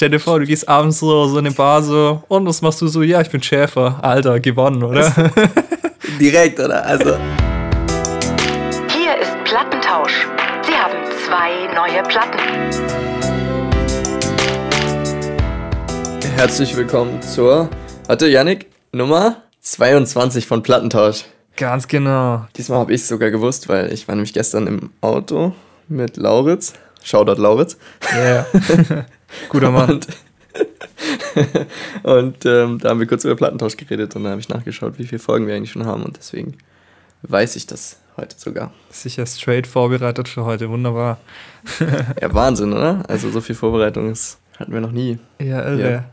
stell dir vor, du gehst abends so, so in eine Bar so, und was machst du so? Ja, ich bin Schäfer. Alter, gewonnen, oder? Direkt, oder? Also. Hier ist Plattentausch. Sie haben zwei neue Platten. Herzlich willkommen zur, warte, Yannick, Nummer 22 von Plattentausch. Ganz genau. Diesmal habe ich es sogar gewusst, weil ich war nämlich gestern im Auto mit Lauritz. Shoutout Lauritz. Ja. Yeah. Guter Mann. Und, und ähm, da haben wir kurz über Plattentausch geredet und dann habe ich nachgeschaut, wie viele Folgen wir eigentlich schon haben und deswegen weiß ich das heute sogar. Sicher straight vorbereitet für heute, wunderbar. ja, Wahnsinn, oder? Also so viel Vorbereitung ist, hatten wir noch nie. Ja, irre. Ja.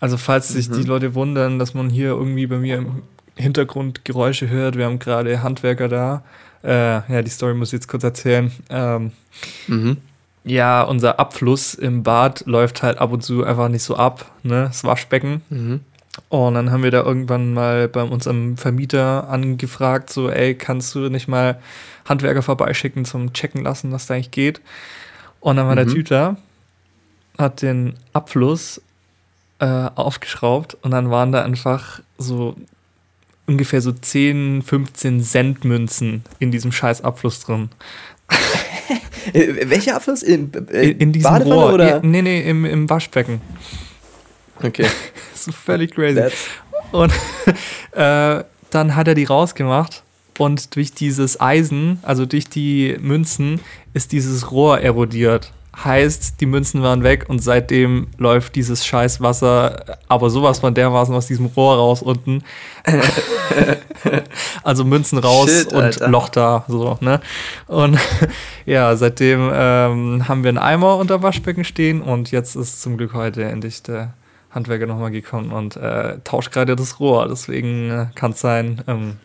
Also falls sich mhm. die Leute wundern, dass man hier irgendwie bei mir im Hintergrund Geräusche hört, wir haben gerade Handwerker da. Äh, ja, die Story muss ich jetzt kurz erzählen. Ähm, mhm ja, unser Abfluss im Bad läuft halt ab und zu einfach nicht so ab, ne? Das Waschbecken. Mhm. Und dann haben wir da irgendwann mal bei unserem Vermieter angefragt, so, ey, kannst du nicht mal Handwerker vorbeischicken zum Checken lassen, was da eigentlich geht? Und dann war mhm. der Typ da, hat den Abfluss äh, aufgeschraubt und dann waren da einfach so ungefähr so 10, 15 Cent Münzen in diesem scheiß Abfluss drin. Äh, welcher Abfluss? In, äh, in, in diesem Badewanne Rohr. oder? Nee, nee, im, im Waschbecken. Okay. das ist völlig crazy. That's und äh, dann hat er die rausgemacht und durch dieses Eisen, also durch die Münzen, ist dieses Rohr erodiert. Heißt, die Münzen waren weg und seitdem läuft dieses scheiß Wasser, aber sowas von dermaßen aus diesem Rohr raus unten. also Münzen raus Shit, und Alter. Loch da, so, ne? Und ja, seitdem ähm, haben wir einen Eimer unter Waschbecken stehen und jetzt ist zum Glück heute endlich der Handwerker nochmal gekommen und äh, tauscht gerade das Rohr. Deswegen äh, kann es sein, ähm,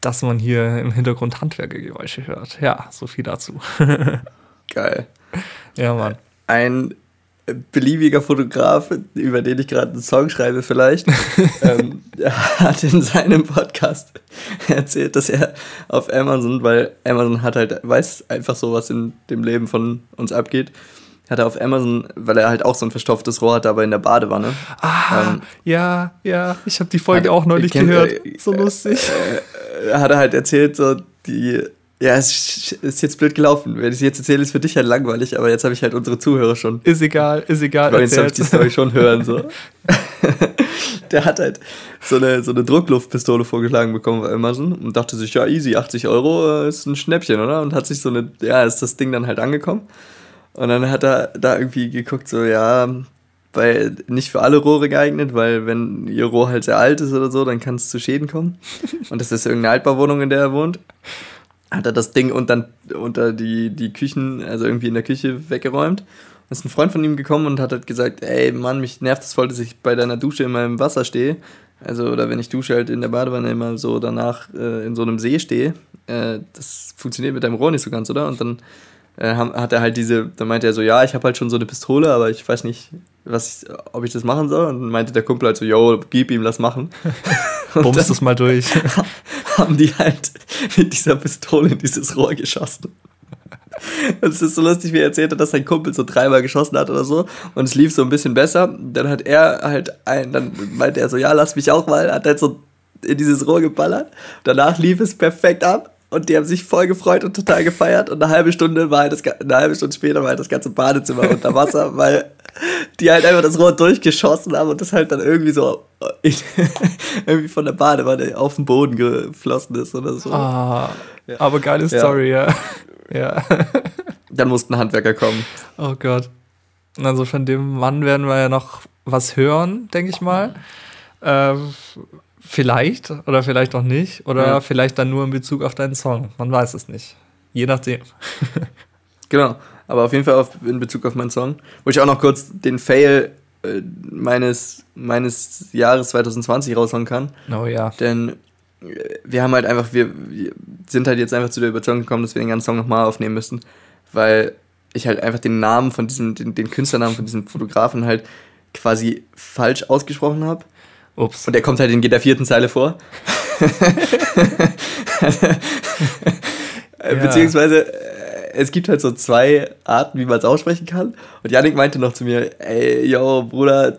dass man hier im Hintergrund Handwerkergeräusche hört. Ja, so viel dazu. Geil. Ja, Mann. Ein beliebiger Fotograf, über den ich gerade einen Song schreibe vielleicht, ähm, hat in seinem Podcast erzählt, dass er auf Amazon, weil Amazon hat halt, weiß einfach so, was in dem Leben von uns abgeht, hat er auf Amazon, weil er halt auch so ein verstopftes Rohr hat, aber in der Badewanne. Ah, ähm, ja, ja, ich habe die Folge hat, auch neulich kennt, gehört, äh, so lustig. Äh, hat er halt erzählt, so die ja, es ist jetzt blöd gelaufen. Wenn ich es jetzt erzähle, ist für dich halt langweilig, aber jetzt habe ich halt unsere Zuhörer schon. Ist egal, ist egal. Weil jetzt habe ich die Story schon hören. So. Der hat halt so eine, so eine Druckluftpistole vorgeschlagen bekommen bei Amazon und dachte sich, ja, easy, 80 Euro ist ein Schnäppchen, oder? Und hat sich so eine, ja, ist das Ding dann halt angekommen. Und dann hat er da irgendwie geguckt, so, ja, weil nicht für alle Rohre geeignet, weil wenn ihr Rohr halt sehr alt ist oder so, dann kann es zu Schäden kommen. Und das ist irgendeine Altbauwohnung, in der er wohnt hat er das Ding unter, unter die, die Küchen, also irgendwie in der Küche weggeräumt. Da ist ein Freund von ihm gekommen und hat halt gesagt, ey Mann, mich nervt es voll, dass ich bei deiner Dusche in meinem Wasser stehe. Also, oder wenn ich dusche halt in der Badewanne immer so danach äh, in so einem See stehe. Äh, das funktioniert mit deinem Rohr nicht so ganz, oder? Und dann äh, hat er halt diese, dann meinte er so, ja, ich habe halt schon so eine Pistole, aber ich weiß nicht, was ich, ob ich das machen soll. Und dann meinte der Kumpel halt so, yo, gib ihm, lass machen. Bumst es mal durch. haben die halt mit dieser Pistole in dieses Rohr geschossen. Und es ist so lustig, wie er erzählt hat, dass sein Kumpel so dreimal geschossen hat oder so und es lief so ein bisschen besser. Dann hat er halt ein, dann meinte er so, ja, lass mich auch mal, hat halt so in dieses Rohr geballert. Danach lief es perfekt ab und die haben sich voll gefreut und total gefeiert und eine halbe Stunde war halt das, eine halbe Stunde später war halt das ganze Badezimmer unter Wasser, weil die halt einfach das Rohr durchgeschossen haben und das halt dann irgendwie so irgendwie von der Badewanne auf den Boden geflossen ist oder so. Ah, ja. aber geile Story, ja. ja. Dann mussten Handwerker kommen. Oh Gott. Also von dem Mann werden wir ja noch was hören, denke ich mal. Äh, vielleicht oder vielleicht auch nicht. Oder ja. vielleicht dann nur in Bezug auf deinen Song. Man weiß es nicht. Je nachdem. genau. Aber auf jeden Fall auf, in Bezug auf meinen Song. Wo ich auch noch kurz den Fail äh, meines, meines Jahres 2020 raushauen kann. Oh ja. Denn äh, wir haben halt einfach, wir, wir sind halt jetzt einfach zu der Überzeugung gekommen, dass wir den ganzen Song nochmal aufnehmen müssen. Weil ich halt einfach den Namen von diesem, den, den Künstlernamen von diesem Fotografen halt quasi falsch ausgesprochen habe. Ups. Und der kommt halt in jeder vierten Zeile vor. ja. Beziehungsweise es gibt halt so zwei Arten, wie man es aussprechen kann. Und Yannick meinte noch zu mir, ey, yo, Bruder,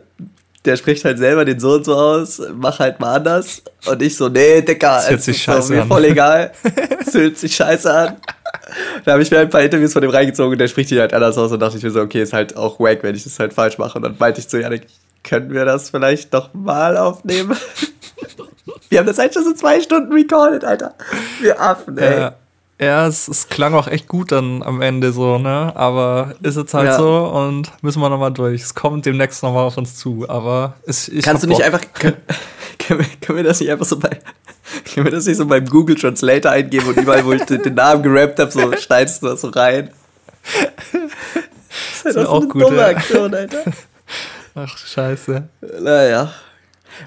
der spricht halt selber den so und so aus, mach halt mal anders. Und ich so, nee, Dicker, Das hört sich ist so, scheiße mir an. voll egal. Es hört sich scheiße an. Da habe ich mir ein paar Interviews von dem reingezogen und der spricht die halt anders aus und dachte ich mir so, okay, ist halt auch wack, wenn ich das halt falsch mache. Und dann meinte ich zu Janik, können wir das vielleicht noch mal aufnehmen? wir haben das halt schon so zwei Stunden recorded, Alter. Wir Affen, ey. Ja, ja es, es klang auch echt gut dann am Ende so, ne? Aber ist jetzt halt Ja. so und müssen wir nochmal durch. Es kommt demnächst nochmal auf uns zu, aber es, ich Kannst du nicht Bock. einfach, können, können, wir, können wir das nicht einfach so bei, können wir das nicht so beim Google Translator eingeben und überall, wo ich den, Namen gerappt habe, so schneidest du das so rein? Das ist halt auch auch so eine gut, dumme ja. Aktion, Alter. Ach, scheiße. Naja.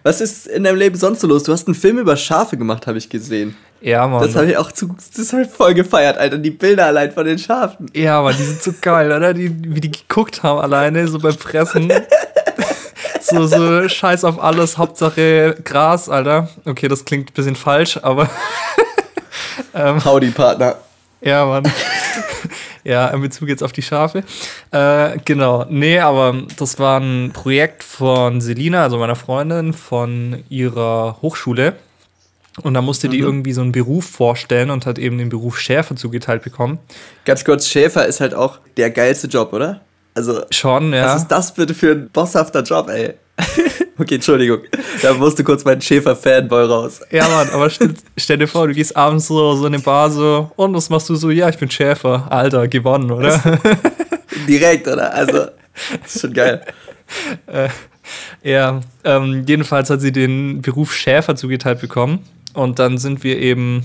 Was ist in deinem Leben sonst so los? Du hast einen Film über Schafe gemacht, habe ich gesehen. Ja, Mann. Das habe ich auch zu, das hab ich voll gefeiert, Alter. Die Bilder allein von den Schafen. Ja, aber die sind so geil, oder? Die, wie die geguckt haben alleine, so beim Fressen. so, so scheiß auf alles, Hauptsache Gras, Alter. Okay, das klingt ein bisschen falsch, aber Howdy, Partner. ja, Mann. ja, in Bezug jetzt auf die Schafe. Äh, genau. Nee, aber das war ein Projekt von Selina, also meiner Freundin, von ihrer Hochschule. Und da musste die irgendwie so einen Beruf vorstellen und hat eben den Beruf Schärfe zugeteilt bekommen. Ganz kurz, Schäfer ist halt auch der geilste Job, oder? Also, Schon, ja. was ist das bitte für ein bosshafter Job, ey? okay, Entschuldigung. Da musste kurz mein Schäfer-Fanboy raus. Ja, Mann, aber stell, stell dir vor, du gehst abends so, so in eine Bar so, und was machst du so? Ja, ich bin Schäfer. Alter, gewonnen, oder? Direkt, oder? Also, das ist schon geil. ja, ähm, jedenfalls hat sie den Beruf Schäfer zugeteilt bekommen. Und dann sind wir eben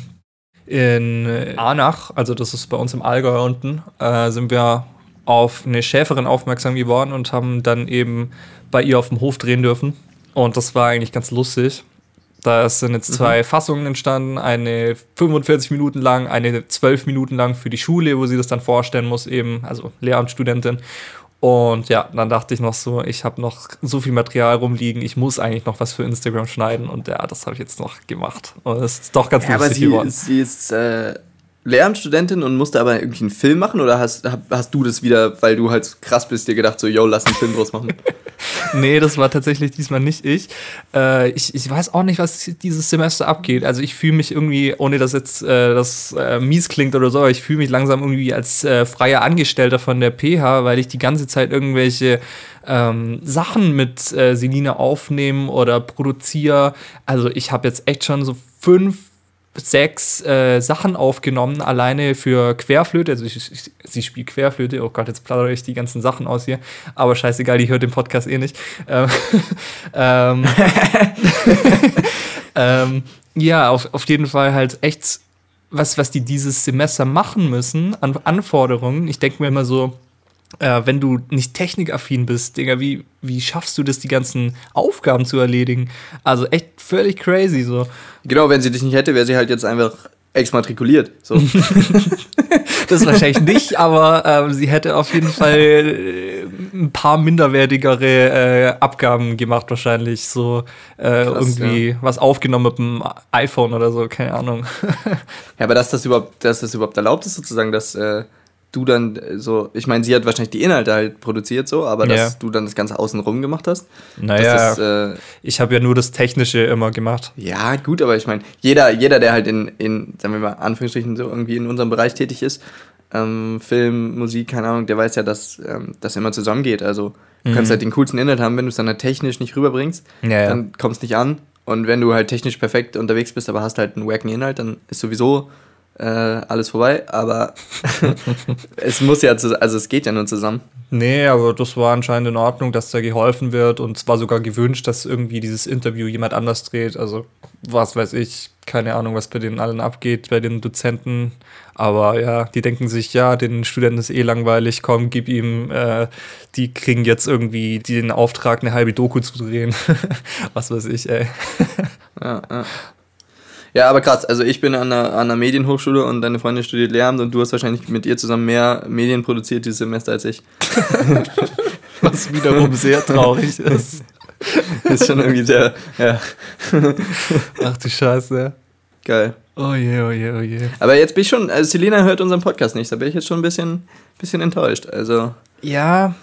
in äh, Arnach, also das ist bei uns im Allgäu unten, äh, sind wir auf eine Schäferin aufmerksam geworden und haben dann eben bei ihr auf dem Hof drehen dürfen. Und das war eigentlich ganz lustig. Da sind jetzt zwei Fassungen entstanden, eine 45 Minuten lang, eine 12 Minuten lang für die Schule, wo sie das dann vorstellen muss, eben, also Lehramtsstudentin. Und ja, dann dachte ich noch so, ich habe noch so viel Material rumliegen, ich muss eigentlich noch was für Instagram schneiden. Und ja, das habe ich jetzt noch gemacht. Und es ist doch ganz Ja, aber lustig sie, geworden. sie ist äh, Lehramtsstudentin und musste aber irgendwie einen Film machen oder hast, hast du das wieder, weil du halt krass bist, dir gedacht so, yo, lass einen Film draus machen? Nee, das war tatsächlich diesmal nicht ich. Äh, ich. Ich weiß auch nicht, was dieses Semester abgeht. Also ich fühle mich irgendwie, ohne dass jetzt äh, das äh, mies klingt oder so, aber ich fühle mich langsam irgendwie als äh, freier Angestellter von der PH, weil ich die ganze Zeit irgendwelche ähm, Sachen mit äh, Selina aufnehmen oder produziere. Also ich habe jetzt echt schon so fünf sechs äh, Sachen aufgenommen, alleine für Querflöte. Also ich, ich, sie spielt Querflöte. Oh Gott, jetzt plaudere ich die ganzen Sachen aus hier. Aber scheißegal, die hört den Podcast eh nicht. Ähm, ähm, ähm, ja, auf, auf jeden Fall halt echt was, was die dieses Semester machen müssen an Anforderungen. Ich denke mir immer so, äh, wenn du nicht technikaffin bist, Digga, wie, wie schaffst du das, die ganzen Aufgaben zu erledigen? Also echt völlig crazy so. genau, wenn sie dich nicht hätte, wäre sie halt jetzt einfach exmatrikuliert. So. Das wahrscheinlich nicht, aber ähm, sie hätte auf jeden Fall äh, ein paar minderwertigere äh, Abgaben gemacht, wahrscheinlich. So äh, Krass, irgendwie was aufgenommen mit dem iPhone oder so, keine Ahnung. ja, aber dass das überhaupt, dass das überhaupt erlaubt ist, sozusagen, dass äh, du dann äh, so, ich meine, sie hat wahrscheinlich die Inhalte halt produziert so, aber Ja. dass du dann das Ganze außenrum gemacht hast. Naja, ist, äh, ich habe ja nur das Technische immer gemacht. Ja, gut, aber ich meine, jeder, jeder, der halt in, in, sagen wir mal, Anführungsstrichen so irgendwie in unserem Bereich tätig ist, ähm, Film, Musik, keine Ahnung, der weiß ja, dass ähm, das immer zusammengeht. Also du kannst halt den coolsten Inhalt haben, wenn du es dann halt technisch nicht rüberbringst, Ja, ja. dann kommt es nicht an. Und wenn du halt technisch perfekt unterwegs bist, aber hast halt einen wacken Inhalt, dann ist sowieso äh, alles vorbei. Aber es muss ja, also es geht ja nur zusammen. Nee, aber das war anscheinend in Ordnung, dass da geholfen wird und es war sogar gewünscht, dass irgendwie dieses Interview jemand anders dreht. Also, was weiß ich, keine Ahnung, was bei denen allen abgeht, bei den Dozenten. Aber ja, die denken sich, ja, den Studenten ist eh langweilig, komm, gib ihm, äh, die kriegen jetzt irgendwie den Auftrag, eine halbe Doku zu drehen. was weiß ich, ey. Ja, ja. Ja, aber krass. Also ich bin an einer, an einer Medienhochschule und deine Freundin studiert Lehramt und du hast wahrscheinlich mit ihr zusammen mehr Medien produziert dieses Semester als ich. Was wiederum sehr traurig ist. ist schon irgendwie sehr, ja, Ach du Scheiße. Geil. Oh je, oh je, oh je. Aber jetzt bin ich schon, also Selina hört unseren Podcast nicht, da bin ich jetzt schon ein bisschen, bisschen enttäuscht. Also. Ja,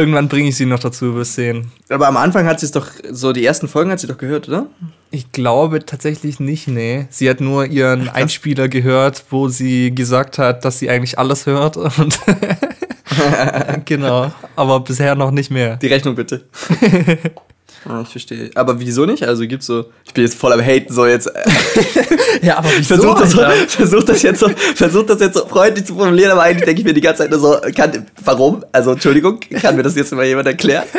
irgendwann bringe ich sie noch dazu, wirst sehen. Aber am Anfang hat sie es doch, so die ersten Folgen hat sie doch gehört, oder? Ich glaube tatsächlich nicht, nee. Sie hat nur ihren Einspieler gehört, wo sie gesagt hat, dass sie eigentlich alles hört. Und genau, aber bisher noch nicht mehr. Die Rechnung bitte. Ah, ich verstehe. Aber wieso nicht? Also gibt's so. Ich bin jetzt voll am Haten, so jetzt. Ja, aber wieso, versuch, das so, versuch das jetzt so, versuch das jetzt so freundlich zu formulieren, aber eigentlich denke ich mir die ganze Zeit nur so, kann, warum? Also Entschuldigung, kann mir das jetzt mal jemand erklären?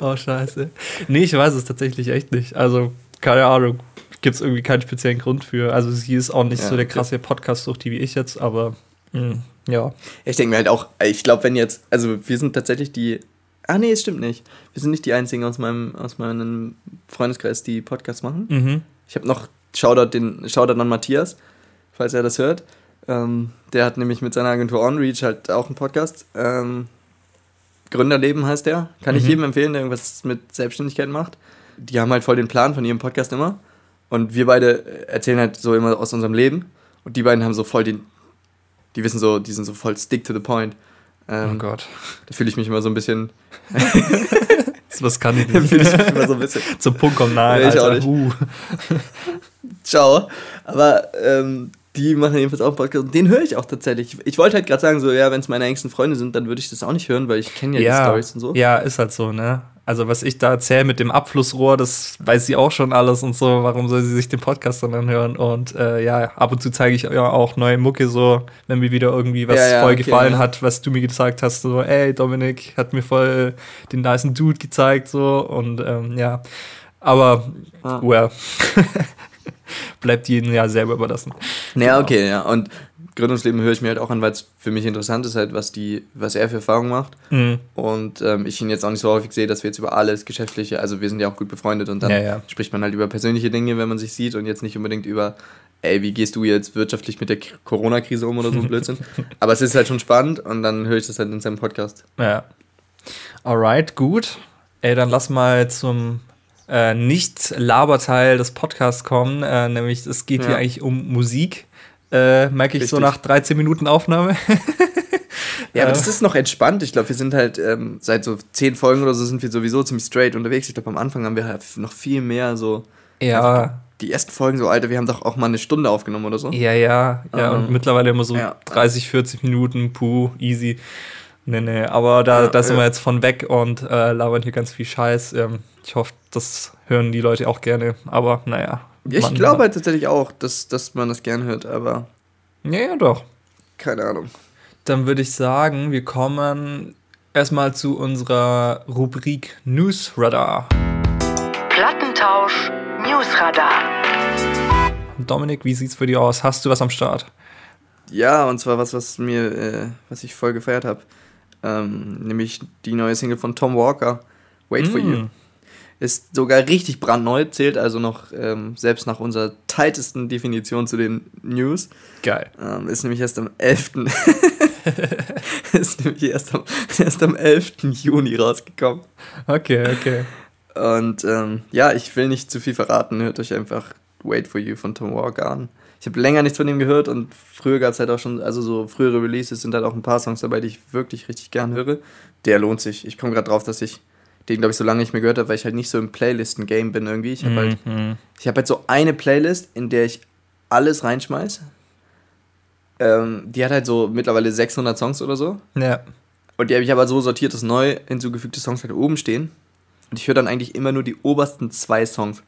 Oh, scheiße. Nee, ich weiß es tatsächlich echt nicht. Also, keine Ahnung. Gibt es irgendwie keinen speziellen Grund für. Also, sie ist auch nicht Ja, so der krasse Podcast-Sucht wie ich jetzt, aber mh, ja. Ich denke mir halt auch, ich glaube, wenn jetzt, also wir sind tatsächlich die. Ah nee, es stimmt nicht. Wir sind nicht die einzigen aus meinem, aus meinem Freundeskreis, die Podcasts machen. Mhm. Ich habe noch Shoutout, den, Shoutout an Matthias, falls er das hört. Ähm, der hat nämlich mit seiner Agentur OnReach halt auch einen Podcast. Ähm, Gründerleben heißt der. Kann ich Mhm. jedem empfehlen, der irgendwas mit Selbstständigkeit macht. Die haben halt voll den Plan von ihrem Podcast immer. Und wir beide erzählen halt so immer aus unserem Leben. Und die beiden haben so voll den. Die wissen so, die sind so voll stick to the point. Oh Ähm, Gott. da fühle ich mich immer so ein bisschen. Was kann ich fühle nicht. ich mich immer so ein bisschen. Zum Punkt kommt nahe. Nee, ich auch Alter. nicht. Uh. Ciao. Aber ähm, die machen jedenfalls auch einen Podcast. Und den höre ich auch tatsächlich. Ich wollte halt gerade sagen, so, ja, wenn es meine engsten Freunde sind, dann würde ich das auch nicht hören, weil ich kenne ja, die Ja, Stories und so. ja, ist halt so, ne? Also, was ich da erzähle mit dem Abflussrohr, das weiß sie auch schon alles und so. Warum soll sie sich den Podcast dann anhören? Und äh, ja, ab und zu zeige ich ja auch neue Mucke, so, wenn mir wieder irgendwie was Ja, ja, voll okay, gefallen ja. hat, was du mir gesagt hast. So, ey, Dominik hat mir voll den nicen Dude gezeigt, so. Und ähm, ja, aber, Ah. well, bleibt jedem ja selber überlassen. Naja, okay, ja. Und Gründungsleben höre ich mir halt auch an, weil es für mich interessant ist, halt, was, die, was er für Erfahrungen macht. Mhm. Und ähm, ich ihn jetzt auch nicht so häufig sehe, dass wir jetzt über alles Geschäftliche, also wir sind ja auch gut befreundet und dann Ja, ja. spricht man halt über persönliche Dinge, wenn man sich sieht und jetzt nicht unbedingt über, ey, wie gehst du jetzt wirtschaftlich mit der Corona-Krise um oder so ein Blödsinn. Aber es ist halt schon spannend und dann höre ich das halt in seinem Podcast. Ja. Alright, gut. Ey, dann lass mal zum äh, Nicht-Laberteil des Podcasts kommen. Äh, nämlich, es geht hier Ja. eigentlich um Musik. Äh, merke ich so Richtig. nach 13 Minuten Aufnahme. Ja, aber Äh. das ist noch entspannt. Ich glaube, wir sind halt ähm, seit so zehn Folgen oder so sind wir sowieso ziemlich straight unterwegs. Ich glaube, am Anfang haben wir halt noch viel mehr so. ja, Die ersten Folgen so, Alter, wir haben doch auch mal eine Stunde aufgenommen oder so. ja, ja. Ja, und Ähm, mittlerweile immer so ja. 30, 40 Minuten, puh, easy. Nee, nee, aber da, Ja, da sind ja. wir jetzt von weg und äh, labern hier ganz viel Scheiß. Ähm, ich hoffe, das hören die Leute auch gerne. Aber naja. Ich glaube halt tatsächlich auch, dass, dass man das gern hört, aber Ja, ja, doch. keine Ahnung. Dann würde ich sagen, wir kommen erstmal zu unserer Rubrik Newsradar. Plattentausch Newsradar. Dominik, wie sieht's für dich aus? Hast du was am Start? Ja, und zwar was, was mir, äh, was ich voll gefeiert habe. Ähm, nämlich die neue Single von Tom Walker, Wait for You. Ist sogar richtig brandneu, zählt also noch ähm, selbst nach unserer tightesten Definition zu den News. Geil. Ähm, ist nämlich erst am 11. ist nämlich erst am, erst am 11. Juni rausgekommen. Okay, okay. Und ähm, ja, ich will nicht zu viel verraten. Hört euch einfach Wait for You von Tom Walker an. Ich habe länger nichts von ihm gehört und früher gab es halt auch schon, also so frühere Releases sind halt auch ein paar Songs dabei, die ich wirklich richtig gern höre. Der lohnt sich. Ich komme gerade drauf, dass ich den, glaube ich, so lange nicht mehr gehört habe, weil ich halt nicht so im Playlisten-Game bin irgendwie. Ich habe halt, Mhm. ich hab halt so eine Playlist, in der ich alles reinschmeiß. Ähm, die hat halt so mittlerweile 600 Songs oder so. Ja. Und die habe ich aber so sortiert, dass neu hinzugefügte Songs halt oben stehen. Und ich höre dann eigentlich immer nur die obersten zwei Songs.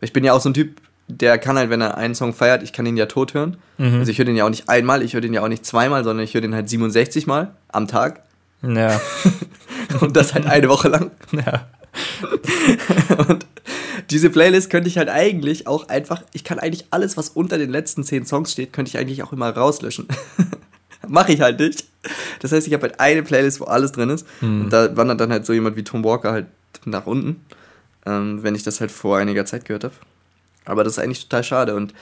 Weil ich bin ja auch so ein Typ, der kann halt, wenn er einen Song feiert, ich kann ihn ja tot hören. Mhm. Also ich höre den ja auch nicht einmal, ich höre den ja auch nicht zweimal, sondern ich höre den halt 67 Mal am Tag. Ja. Und das halt eine Woche lang. ja. Und diese Playlist könnte ich halt eigentlich auch einfach, ich kann eigentlich alles, was unter den letzten zehn Songs steht, könnte ich eigentlich auch immer rauslöschen. Mache ich halt nicht. Das heißt, ich habe halt eine Playlist, wo alles drin ist. Und da wandert dann halt so jemand wie Tom Walker halt nach unten, ähm, wenn ich das halt vor einiger Zeit gehört habe. Aber das ist eigentlich total schade. Und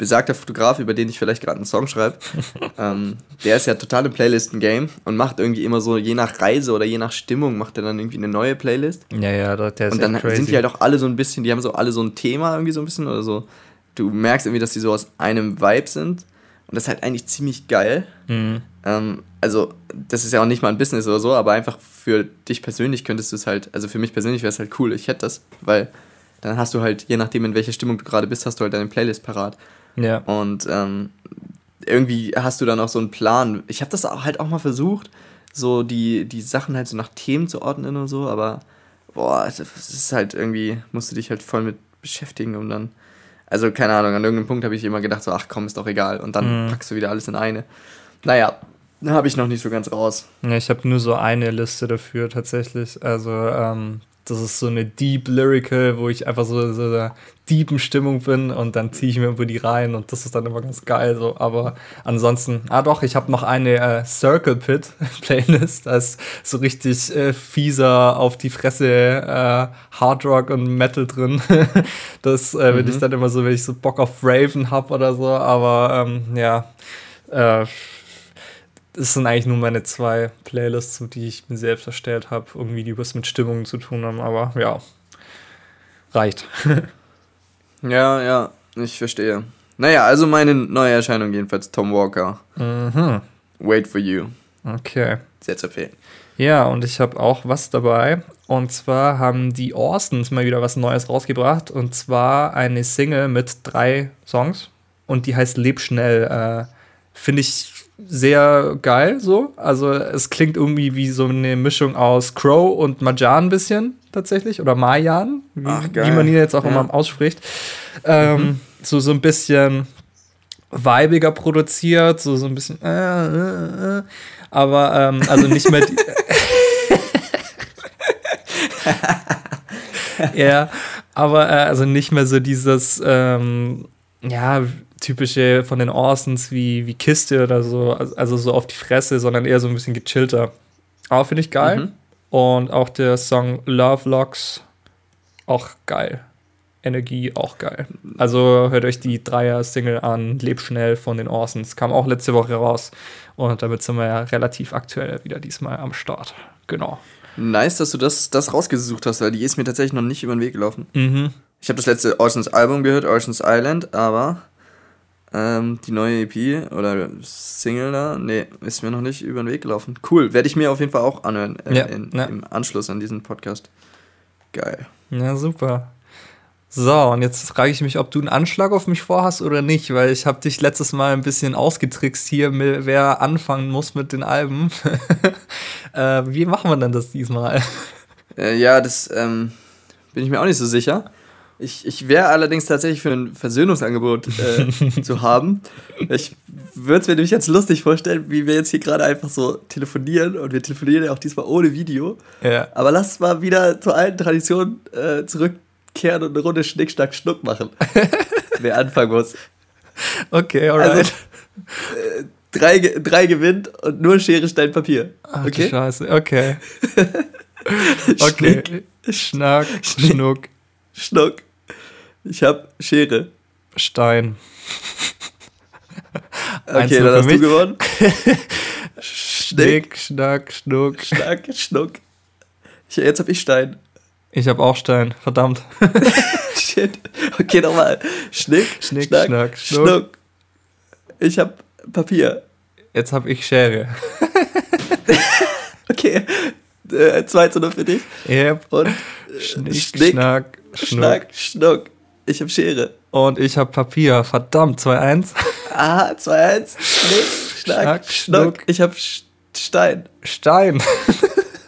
besagter Fotograf, über den ich vielleicht gerade einen Song schreibe, ähm, der ist ja total im Playlisten-Game und macht irgendwie immer so, je nach Reise oder je nach Stimmung, macht er dann irgendwie eine neue Playlist. Ja, ja, der ist Und dann crazy. sind die halt auch alle so ein bisschen, die haben so alle so ein Thema irgendwie so ein bisschen oder so. du merkst irgendwie, dass die so aus einem Vibe sind. Und das ist halt eigentlich ziemlich geil. Mhm. Ähm, also, das ist ja auch nicht mal ein Business oder so, aber einfach für dich persönlich könntest du es halt, also für mich persönlich wäre es halt cool, ich hätte das, weil dann hast du halt, je nachdem, in welcher Stimmung du gerade bist, hast du halt deine Playlist parat. Ja. Und ähm, irgendwie hast du dann auch so einen Plan. Ich habe das halt auch mal versucht, so die, die Sachen halt so nach Themen zu ordnen und so, aber boah, das ist halt irgendwie, musst du dich halt voll mit beschäftigen, um dann. Also, keine Ahnung, an irgendeinem Punkt habe ich immer gedacht, so, ach komm, ist doch egal. Und dann Mhm. packst du wieder alles in eine. Naja, da habe ich noch nicht so ganz raus. Ja, ich habe nur so eine Liste dafür tatsächlich. Also, ähm, das ist so eine Deep Lyrical, wo ich einfach so, so der deepen Stimmung bin und dann ziehe ich mir irgendwo die rein und das ist dann immer ganz geil. So. Aber ansonsten, ah doch, ich habe noch eine äh, Circle Pit Playlist. Da ist so richtig äh, fieser auf die Fresse äh, Hard Rock und Metal drin. das äh, bin ich dann immer so, wenn ich so Bock auf Raven hab oder so. Aber ähm, ja, äh, das sind eigentlich nur meine zwei Playlists, die ich mir selbst erstellt habe, irgendwie die was mit Stimmungen zu tun haben, aber ja, reicht. Ja, ja, ich verstehe. Naja, also meine neue Erscheinung jedenfalls, Tom Walker. mhm. Wait for you. Okay. Sehr zu empfehlen. Ja, und ich habe auch was dabei. Und zwar haben die Austins mal wieder was Neues rausgebracht. Und zwar eine Single mit drei Songs. Und die heißt Leb schnell. Äh, Finde ich sehr geil so. Also es klingt irgendwie wie so eine Mischung aus Crow und Majan ein bisschen tatsächlich. Oder Mayan, wie, Ach, wie man ihn jetzt auch Ja. immer ausspricht. Ähm, So, so ein bisschen weibiger produziert, so, so ein bisschen, äh, äh, äh. aber ähm, also nicht mehr. Ja, aber äh, also nicht mehr so dieses, ähm, ja, typische von den Orsons wie, wie Kiste oder so, also, so auf die Fresse, sondern eher so ein bisschen gechillter. Aber finde ich geil. Mhm. Und auch der Song Love Locks, auch geil. Energie, auch geil. Also hört euch die Dreier-Single an, Leb schnell von den Orsons. Kam auch letzte Woche raus. Und damit sind wir ja relativ aktuell wieder diesmal am Start. Genau. Nice, dass du das, das rausgesucht hast, weil die ist mir tatsächlich noch nicht über den Weg gelaufen. Mhm. Ich habe das letzte Oceans Album gehört, Oceans Island, aber ähm, die neue EP oder Single da, nee, ist mir noch nicht über den Weg gelaufen. Cool, werde ich mir auf jeden Fall auch anhören äh, Ja, in, ja. im Anschluss an diesen Podcast. Geil. Ja, super. So, und jetzt frage ich mich, ob du einen Anschlag auf mich vorhast oder nicht, weil ich habe dich letztes Mal ein bisschen ausgetrickst hier, wer anfangen muss mit den Alben. äh, wie machen wir denn das diesmal? Äh, ja, das ähm, bin ich mir auch nicht so sicher. Ich, ich wäre allerdings tatsächlich für ein Versöhnungsangebot äh, zu haben. Ich würde es mir nämlich jetzt lustig vorstellen, wie wir jetzt hier gerade einfach so telefonieren und wir telefonieren ja auch diesmal ohne Video. Ja. Aber lass mal wieder zur alten Tradition äh, zurückkehren und eine Runde Schnick, Schnack, Schnuck machen. Wer anfangen muss. Okay, alright. Also, äh, drei, drei gewinnt und nur Schere, Stein, Papier. Ach, Okay? Scheiße, okay. Okay. Schnack, Schnuck, Schnuck. Ich hab Schere. Stein. Okay, dann hast mich. du gewonnen. Schnick, Schnack, Schnuck. Schnack, Schnuck. Ich, jetzt hab ich Stein. Ich habe auch Stein, verdammt. Shit. Okay, nochmal. Schnick, Schnick, Schnack, Schnack, Schnuck. Schnuck. Ich hab Papier. Jetzt habe ich Schere. Okay. Äh, 2 zu 0 für dich. Yep. Und äh, Schnick, Schnick, Schnack, Schnuck. Schnack, Schnuck. Ich hab Schere. Und ich habe Papier. Verdammt, 2-1. Ah, 2-1. Schnick, Schnack, Schnack, Schnuck. Schnuck. Ich hab Sch- Stein. Stein.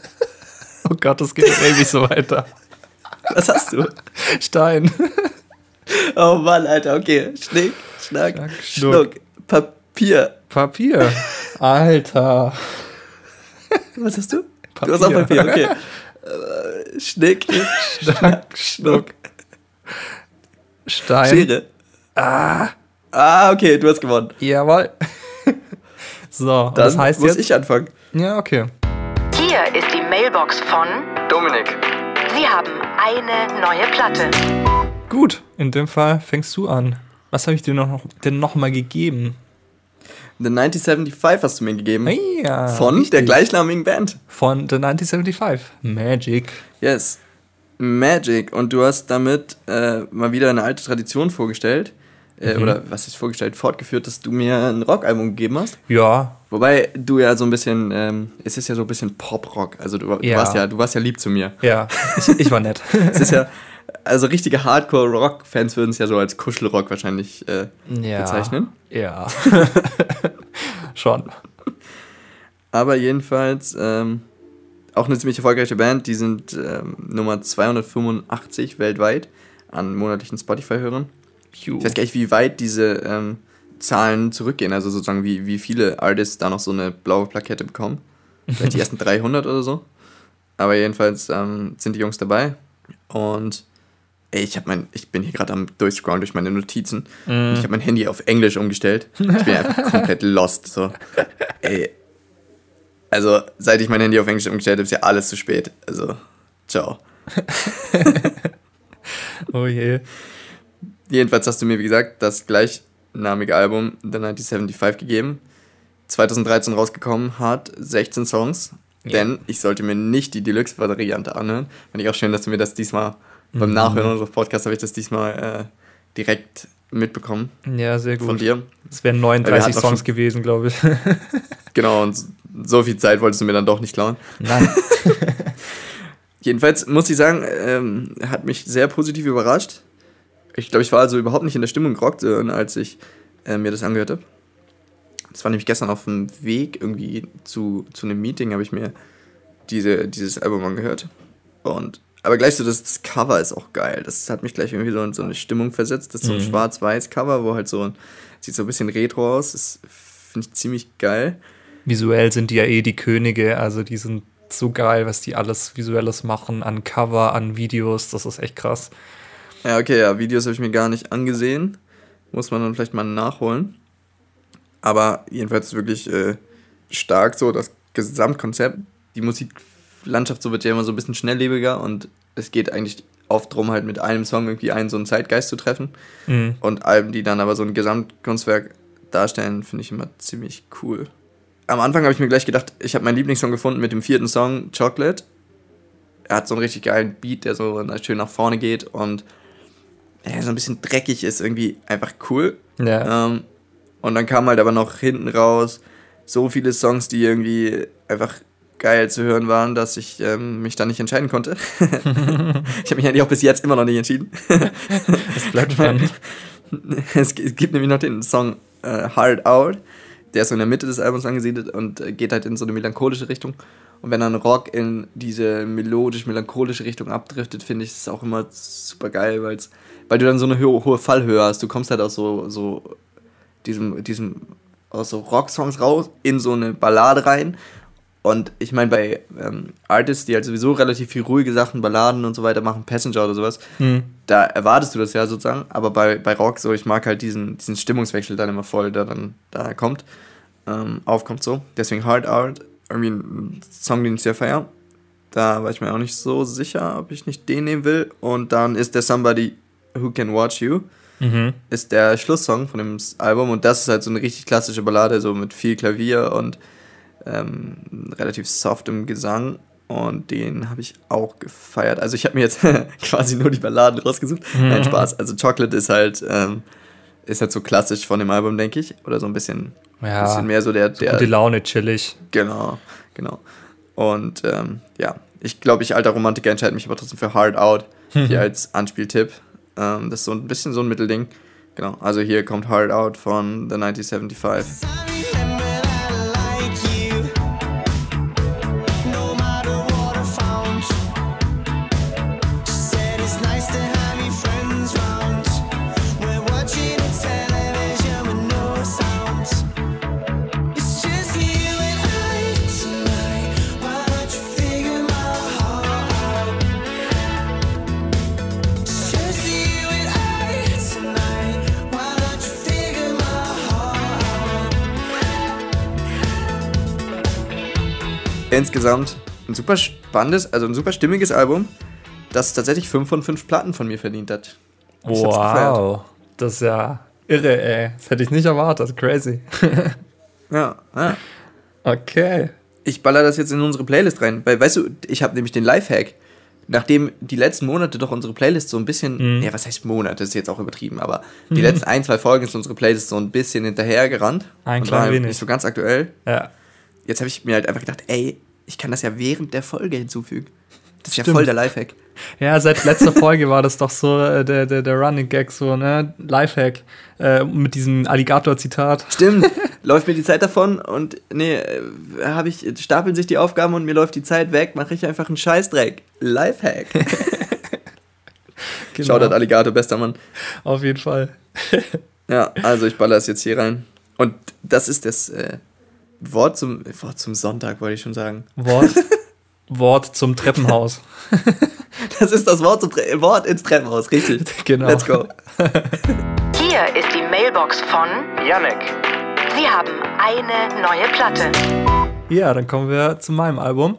oh Gott, das geht ewig so weiter. Was hast du? Stein. Oh Mann, Alter. Okay. Schnick, Schnack, Schnack, Schnuck. Schnuck. Papier. Papier. Alter. Was hast du? Papier. Du hast auch Papier, okay. Äh, Schnick, Schnack, Schnuck. Stein. Schere. Ah. Ah, okay, du hast gewonnen. Jawohl. so, das heißt muss jetzt. ich anfangen. ja, okay. Hier ist die Mailbox von Dominik. Sie haben eine neue Platte. Gut, in dem Fall fängst du an. Was habe ich dir noch, denn noch mal gegeben? The 1975 hast du mir gegeben. Ja, von richtig. der gleichnamigen Band. Von The 1975. Magic. Yes. Magic. Und du hast damit äh, mal wieder eine alte Tradition vorgestellt. äh, Mhm. oder was ist vorgestellt, fortgeführt, dass du mir ein Rockalbum gegeben hast. Ja, Wobei du ja so ein bisschen, ähm, es ist ja so ein bisschen Pop-Rock. Also du, du, Ja. warst ja, du warst ja lieb zu mir. ja, ich, ich war nett. Es ist ja, also richtige Hardcore-Rock-Fans würden es ja so als Kuschelrock wahrscheinlich äh, ja. bezeichnen. Ja. Schon. Aber jedenfalls ähm, auch eine ziemlich erfolgreiche Band. Die sind ähm, Nummer 285 weltweit an monatlichen Spotify-Hörern. Ich weiß gar nicht, wie weit diese ähm, Zahlen zurückgehen. Also sozusagen, wie, wie viele Artists da noch so eine blaue Plakette bekommen. Vielleicht die ersten 300 oder so. Aber jedenfalls ähm, sind die Jungs dabei. Und ey, ich, hab mein, ich bin hier gerade am Durchscrollen durch meine Notizen. Und ich habe mein Handy auf Englisch umgestellt. Ich bin einfach komplett lost. So. Ey. Also, seit ich mein Handy auf Englisch umgestellt habe, ist ja alles zu spät. Also, ciao. Oh je. Jedenfalls hast du mir, wie gesagt, das gleichnamige Album The 1975 gegeben. 2013 rausgekommen, hat 16 Songs. Ja. Denn ich sollte mir nicht die Deluxe-Variante anhören. Fand ich auch schön, dass du mir das diesmal beim Nachhören unseres Podcasts habe ich das diesmal äh, direkt mitbekommen Ja, sehr von gut. dir. Es wären Weil wir 39 hatten auch Songs gewesen, glaube ich. Genau, und so viel Zeit wolltest du mir dann doch nicht klauen. Nein. Jedenfalls muss ich sagen, ähm, hat mich sehr positiv überrascht. Ich glaube, ich war also überhaupt nicht in der Stimmung gerockt, äh, als ich äh, mir das angehört habe. Das war nämlich gestern auf dem Weg irgendwie zu, zu einem Meeting, habe ich mir diese, dieses Album angehört. Und, aber gleich so, das, das Cover ist auch geil. Das hat mich gleich irgendwie so in so eine Stimmung versetzt. Das ist so ein Mhm. schwarz-weiß Cover, wo halt so ein, sieht so ein bisschen retro aus. Das finde ich ziemlich geil. Visuell sind die ja eh die Könige, also die sind so geil, was die alles Visuelles machen, an Cover, an Videos, das ist echt krass. Ja, okay, ja, Videos habe ich mir gar nicht angesehen. Muss man dann vielleicht mal nachholen. Aber jedenfalls wirklich äh, stark so das Gesamtkonzept. Die Musiklandschaft so wird ja immer so ein bisschen schnelllebiger und es geht eigentlich oft drum, halt mit einem Song irgendwie einen so einen Zeitgeist zu treffen. Mhm. Und Alben, die dann aber so ein Gesamtkunstwerk darstellen, finde ich immer ziemlich cool. Am Anfang habe ich mir gleich gedacht, ich habe meinen Lieblingssong gefunden mit dem vierten Song, Chocolate. Er hat so einen richtig geilen Beat, der so schön nach vorne geht und ja, so ein bisschen dreckig ist, irgendwie einfach cool. Ja. Ähm, und dann kam halt aber noch hinten raus so viele Songs, die irgendwie einfach geil zu hören waren, dass ich ähm, mich da nicht entscheiden konnte. ich habe mich eigentlich auch bis jetzt immer noch nicht entschieden. Es bleibt spannend. es, gibt nämlich noch den Song äh, Hard Out, der ist so in der Mitte des Albums angesiedelt und äh, geht halt in so eine melancholische Richtung. Und wenn dann Rock in diese melodisch-melancholische Richtung abdriftet, finde ich es auch immer super geil, weil's, weil du dann so eine hohe, hohe Fallhöhe hast. Du kommst halt aus so, so diesem, diesem, aus so Rocksongs raus in so eine Ballade rein. Und ich meine, bei ähm, Artists, die halt sowieso relativ viel ruhige Sachen, Balladen und so weiter machen, Passenger oder sowas, Hm. da erwartest du das ja sozusagen, aber bei, bei Rock so, ich mag halt diesen, diesen Stimmungswechsel dann immer voll, der dann da kommt, ähm, aufkommt so. Deswegen Hard Out, irgendwie ein Song, den ich sehr feier. Da war ich mir auch nicht so sicher, ob ich nicht den nehmen will. Und dann ist der Somebody Who Can Watch You, Mhm. ist der Schlusssong von dem Album und das ist halt so eine richtig klassische Ballade, so mit viel Klavier und ähm, relativ softem Gesang. Und den habe ich auch gefeiert. Also ich habe mir jetzt quasi nur die Balladen rausgesucht. Nein, Spaß. Also Chocolate ist halt, ähm, ist halt so klassisch von dem Album, denke ich. Oder so ein bisschen, Ja. bisschen mehr so der, der Gute Laune, chillig. Genau, genau. Und ähm, ja, ich glaube, ich alter Romantiker entscheide mich aber trotzdem für Hard Out hier als Anspieltipp. Ähm, das ist so ein bisschen so ein Mittelding. Genau, also hier kommt Hard Out von The 1975. Insgesamt ein super spannendes, also ein super stimmiges Album, das tatsächlich 5 von 5 Platten von mir verdient hat. Ich. Wow. Das ist ja irre, ey. Das hätte ich nicht erwartet. Crazy. Ja, ja. Okay. Ich baller das jetzt in unsere Playlist rein, weil, weißt du, ich habe nämlich den Lifehack. nachdem die letzten Monate doch unsere Playlist so ein bisschen, Mhm. ja, was heißt Monate, das ist jetzt auch übertrieben, aber die letzten ein, zwei Folgen ist unsere Playlist so ein bisschen hinterhergerannt. Ein klein wenig. Nicht so ganz aktuell. Ja. Jetzt habe ich mir halt einfach gedacht, ey, ich kann das ja während der Folge hinzufügen. Das ist ja Stimmt. voll der Lifehack. Ja, seit letzter Folge war das doch so äh, der, der, der Running Gag, so, ne? Lifehack. Äh, mit diesem Alligator-Zitat. Stimmt, läuft mir die Zeit davon und nee, äh, habe ich, stapeln sich die Aufgaben und mir läuft die Zeit weg, mache ich einfach einen Scheißdreck. Lifehack. Genau. Shoutout Alligator, bester Mann. Auf jeden Fall. Ja, also ich baller es jetzt hier rein. Und das ist das äh, Wort, zum, Wort zum Sonntag, wollte ich schon sagen. Wort, Wort zum Treppenhaus. Das ist das Wort, zum Tre Wort ins Treppenhaus, richtig. Genau. Let's go. Hier ist die Mailbox von Yannick. Sie haben eine neue Platte. Ja, dann kommen wir zu meinem Album.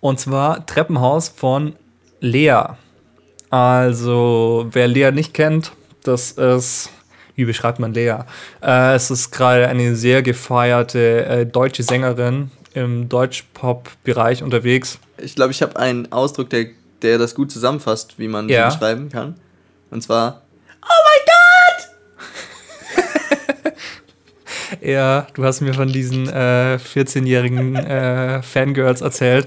Und zwar Treppenhaus von Lea. Also, wer Lea nicht kennt, das ist, wie beschreibt man Lea? Äh, es ist gerade eine sehr gefeierte äh, deutsche Sängerin im Deutsch-Pop-Bereich unterwegs. Ich glaube, ich habe einen Ausdruck, der, der das gut zusammenfasst, wie man Ja. sie beschreiben kann. Und zwar, Ja, du hast mir von diesen äh, 14-jährigen äh, Fangirls erzählt.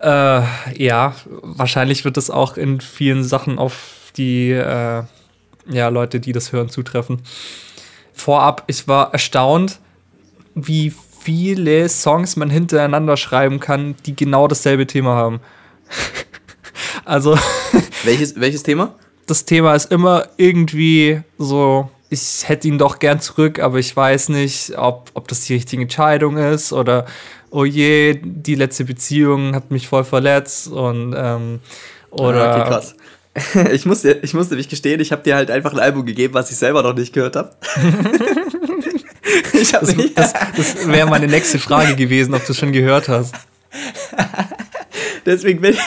Äh, ja, wahrscheinlich wird das auch in vielen Sachen auf die äh, ja, Leute, die das hören, zutreffen. Vorab, ich war erstaunt, wie viele Songs man hintereinander schreiben kann, die genau dasselbe Thema haben. also, welches, welches Thema? das Thema ist immer irgendwie so, ich hätte ihn doch gern zurück, aber ich weiß nicht, ob, ob das die richtige Entscheidung ist oder, oh je, die letzte Beziehung hat mich voll verletzt und, ähm, oder. Ah, okay, krass. Ich muss, dir, ich muss nämlich gestehen, ich habe dir halt einfach ein Album gegeben, was ich selber noch nicht gehört habe. habe Das, das, das wäre meine nächste Frage gewesen, ob du es schon gehört hast. Deswegen bin ich.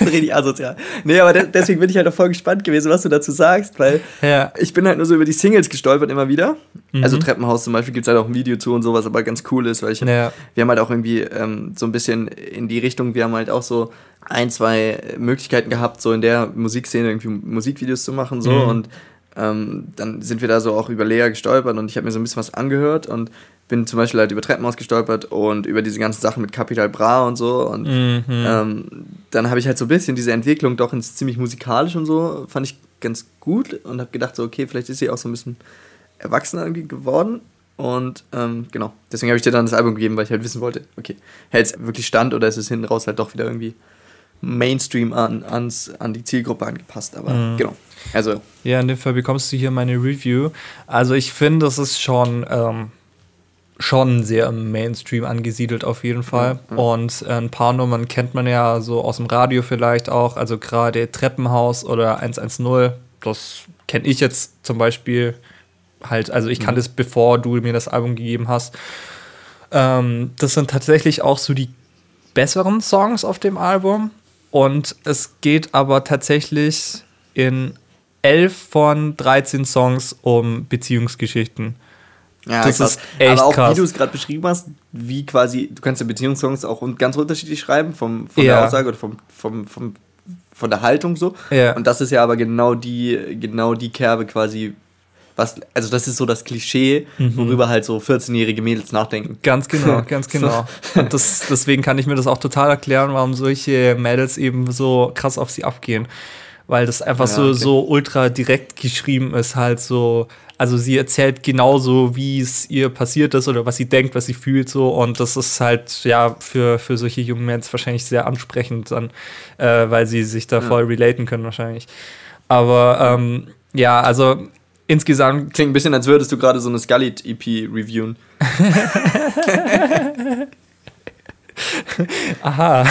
Richtig asozial. Nee, aber de deswegen bin ich halt auch voll gespannt gewesen, was du dazu sagst, weil Ja. ich bin halt nur so über die Singles gestolpert immer wieder. Also Treppenhaus zum Beispiel gibt es halt auch ein Video zu und sowas, aber ganz cool ist, weil ich Ja. wir haben halt auch irgendwie ähm, so ein bisschen in die Richtung, wir haben halt auch so ein, zwei Möglichkeiten gehabt, so in der Musikszene irgendwie Musikvideos zu machen, so Mhm. und ähm, dann sind wir da so auch über Lea gestolpert und ich habe mir so ein bisschen was angehört und bin zum Beispiel halt über Treppenhaus gestolpert und über diese ganzen Sachen mit Capital Bra und so und Mhm. ähm, dann habe ich halt so ein bisschen diese Entwicklung doch ins ziemlich musikalisch und so, fand ich ganz gut und habe gedacht so, okay, vielleicht ist sie auch so ein bisschen erwachsener irgendwie geworden und ähm, genau, deswegen habe ich dir dann das Album gegeben, weil ich halt wissen wollte, okay, hält es wirklich stand oder ist es hinten raus halt doch wieder irgendwie Mainstream an, ans, an die Zielgruppe angepasst, aber Mhm. genau, also Ja, in dem Fall bekommst du hier meine Review. Also ich finde, es ist schon, ähm, schon sehr im Mainstream angesiedelt auf jeden Fall. Und äh, ein paar Nummern kennt man ja so aus dem Radio vielleicht auch. Also gerade Treppenhaus oder 110, das kenne ich jetzt zum Beispiel halt. Also ich kannte es, bevor du mir das Album gegeben hast. Ähm, das sind tatsächlich auch so die besseren Songs auf dem Album. Und es geht aber tatsächlich in 11 von 13 Songs um Beziehungsgeschichten. Ja, Das krass. ist echt Aber auch krass. wie du es gerade beschrieben hast, wie quasi, du kannst ja Beziehungssongs auch ganz unterschiedlich schreiben, vom, von Ja. der Aussage oder vom, vom, vom, von der Haltung so. Ja. Und das ist ja aber genau die, genau die Kerbe quasi, was, also das ist so das Klischee, Mhm. worüber halt so 14-jährige Mädels nachdenken. Ganz genau, ganz genau. Und das, deswegen kann ich mir das auch total erklären, warum solche Mädels eben so krass auf sie abgehen. Weil das einfach Ja, so, okay. so ultra direkt geschrieben ist, halt so. Also sie erzählt genauso, wie es ihr passiert ist oder was sie denkt, was sie fühlt so. Und das ist halt ja für, für solche jungen Mädels wahrscheinlich sehr ansprechend dann, äh, weil sie sich da voll relaten können wahrscheinlich. Aber ähm, ja, also insgesamt Klingt ein bisschen, als würdest du gerade so eine Scully-EP reviewen. aha.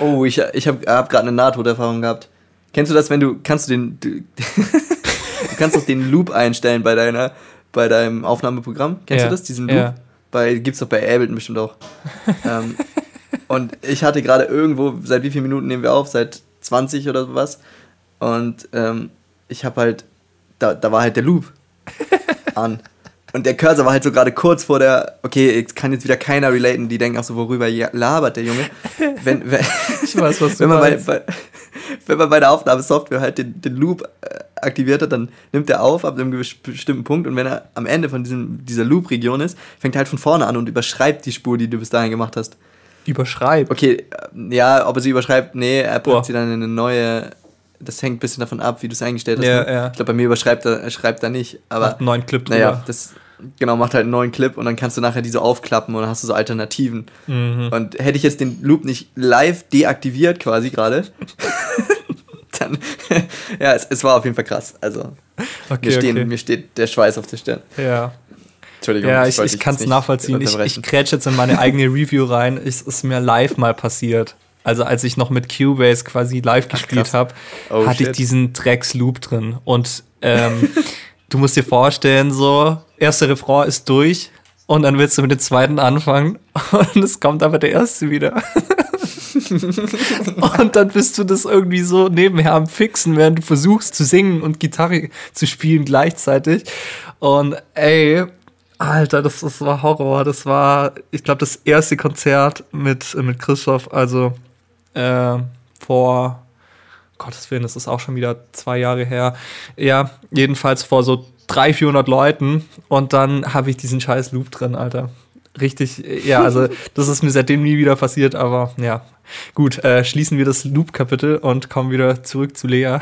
Oh, ich, ich habe hab gerade eine Nahtoderfahrung gehabt. Kennst du das, wenn du, kannst du den, du, du kannst doch den Loop einstellen bei deiner, bei deinem Aufnahmeprogramm? Kennst Ja, du das, diesen Loop? ja. Bei, gibt's doch bei Ableton bestimmt auch. ähm, und ich hatte gerade irgendwo, seit wie vielen Minuten nehmen wir auf? Seit 20 oder sowas. Und ähm, ich habe halt, da, da war halt der Loop an. Und der Cursor war halt so gerade kurz vor der, okay, jetzt kann jetzt wieder keiner relaten, die denken auch so, worüber labert der Junge. Wenn, wenn, Ich weiß, was du wenn man bei, bei, wenn man bei der Aufnahmesoftware halt den, den Loop äh, aktiviert hat, dann nimmt er auf ab einem bestimmten Punkt und wenn er am Ende von diesem, dieser Loop-Region ist, fängt er halt von vorne an und überschreibt die Spur, die du bis dahin gemacht hast. Überschreib. Okay, äh, ja, ob er sie überschreibt, nee, er Boah. packt sie dann in eine neue. Das hängt ein bisschen davon ab, wie du es eingestellt hast. Ja, ne? ja. Ich glaube, bei mir überschreibt er, er schreibt er nicht. Aber Macht einen neuen Clip drüber. naja, das genau macht halt einen neuen Clip und dann kannst du nachher die so aufklappen und dann hast du so Alternativen. Mhm. Und hätte ich jetzt den Loop nicht live deaktiviert quasi gerade, dann ja, es, es war auf jeden Fall krass. Also Okay, mir, stehen, okay. mir steht der Schweiß auf der Stirn. Ja, Entschuldigung. ja ich, ich kann es nachvollziehen. Ich, ich grätsch jetzt in meine eigene Review rein. Es ist mir live mal passiert. Also als ich noch mit Cubase quasi live gespielt krass. habe, Oh, hatte ich shit. diesen Drecks-Loop drin. Und ähm, du musst dir vorstellen, so, erster Refrain ist durch und dann willst du mit dem zweiten anfangen und es kommt aber der erste wieder. und dann bist du das irgendwie so nebenher am Fixen, während du versuchst zu singen und Gitarre zu spielen gleichzeitig. Und ey, Alter, das, das war Horror. Das war, ich glaube, das erste Konzert mit, mit Christoph, also äh, vor Gottes Willen, das ist auch schon wieder zwei Jahre her. Ja, jedenfalls vor so 300, 400 Leuten und dann habe ich diesen scheiß Loop drin, Alter. Richtig, ja, also das ist mir seitdem nie wieder passiert, aber ja. Gut, äh, schließen wir das Loop-Kapitel und kommen wieder zurück zu Lea.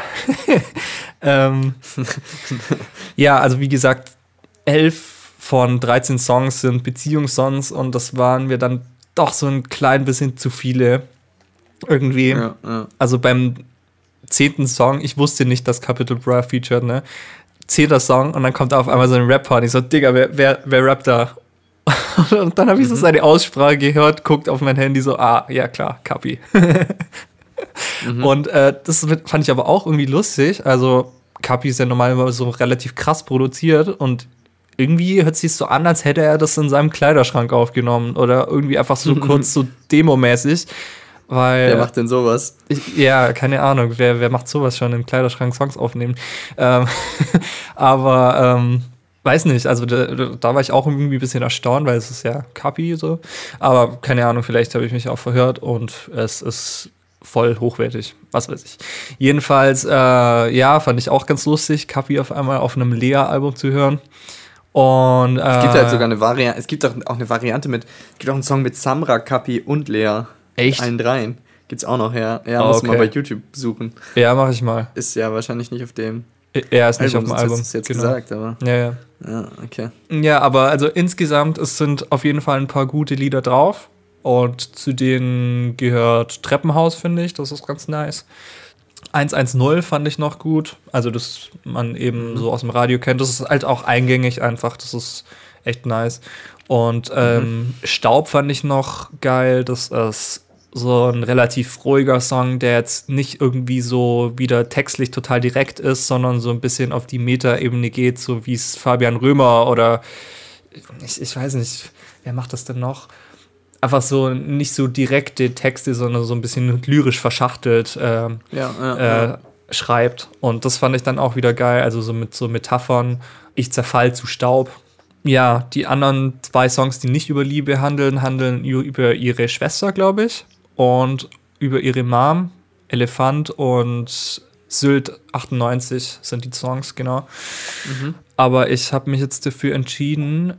ähm, ja, also wie gesagt, elf von 13 Songs sind Beziehungssongs und das waren mir dann doch so ein klein bisschen zu viele. Irgendwie. Ja, ja. Also beim zehnten Song, ich wusste nicht, dass Capital Bra featured, ne? Zehnter Song und dann kommt auf einmal so ein Rap-Part. Ich so, Digga, wer, wer, wer rappt da? und dann habe ich so seine Aussprache gehört, guckt auf mein Handy so, ah, ja klar, Kapi. Und äh, das fand ich aber auch irgendwie lustig. Also, Kapi ist ja normalerweise so relativ krass produziert und irgendwie hört sich so an, als hätte er das in seinem Kleiderschrank aufgenommen oder irgendwie einfach so kurz so demomäßig. Weil Wer macht denn sowas? ich, ja, keine Ahnung, wer, wer macht sowas schon im Kleiderschrank Songs aufnehmen? Ähm, aber ähm, weiß nicht, also da, da war ich auch irgendwie ein bisschen erstaunt, weil es ist ja Kapi so. Aber keine Ahnung, vielleicht habe ich mich auch verhört und es ist voll hochwertig, was weiß ich. Jedenfalls, äh, ja, fand ich auch ganz lustig, Kapi auf einmal auf einem Lea-Album zu hören. Und äh, Es gibt halt sogar eine Variante, es gibt auch, auch eine Variante mit, es gibt auch einen Song mit Samra, Kapi und Lea. Echt? Allen dreien. Gibt's auch noch, ja. Ja, Ah, muss man okay. bei YouTube suchen. ja, mache ich mal. Ist ja wahrscheinlich nicht auf dem Er ist nicht Album, auf dem Album. es jetzt genau. gesagt, aber Ja, ja. ja, okay. Ja, aber also insgesamt, es sind auf jeden Fall ein paar gute Lieder drauf. Und zu denen gehört Treppenhaus, finde ich. Das ist ganz nice. 110 fand ich noch gut. Also, das man eben so aus dem Radio kennt. Das ist halt auch eingängig einfach. Das ist echt nice. Und ähm, Staub fand ich noch geil. Das ist so ein relativ ruhiger Song, der jetzt nicht irgendwie so wieder textlich total direkt ist, sondern so ein bisschen auf die Meta-Ebene geht, so wie es Fabian Römer oder ich, ich weiß nicht, wer macht das denn noch? Einfach so nicht so direkte Texte, sondern so ein bisschen lyrisch verschachtelt ähm, Ja, ja, ja. äh, schreibt. Und das fand ich dann auch wieder geil. Also so mit so Metaphern, ich zerfall zu Staub. Ja, die anderen zwei Songs, die nicht über Liebe handeln, handeln über ihre Schwester, glaube ich. Und über ihre Mom, Elefant und Sylt 98 sind die Songs, genau. Aber ich habe mich jetzt dafür entschieden,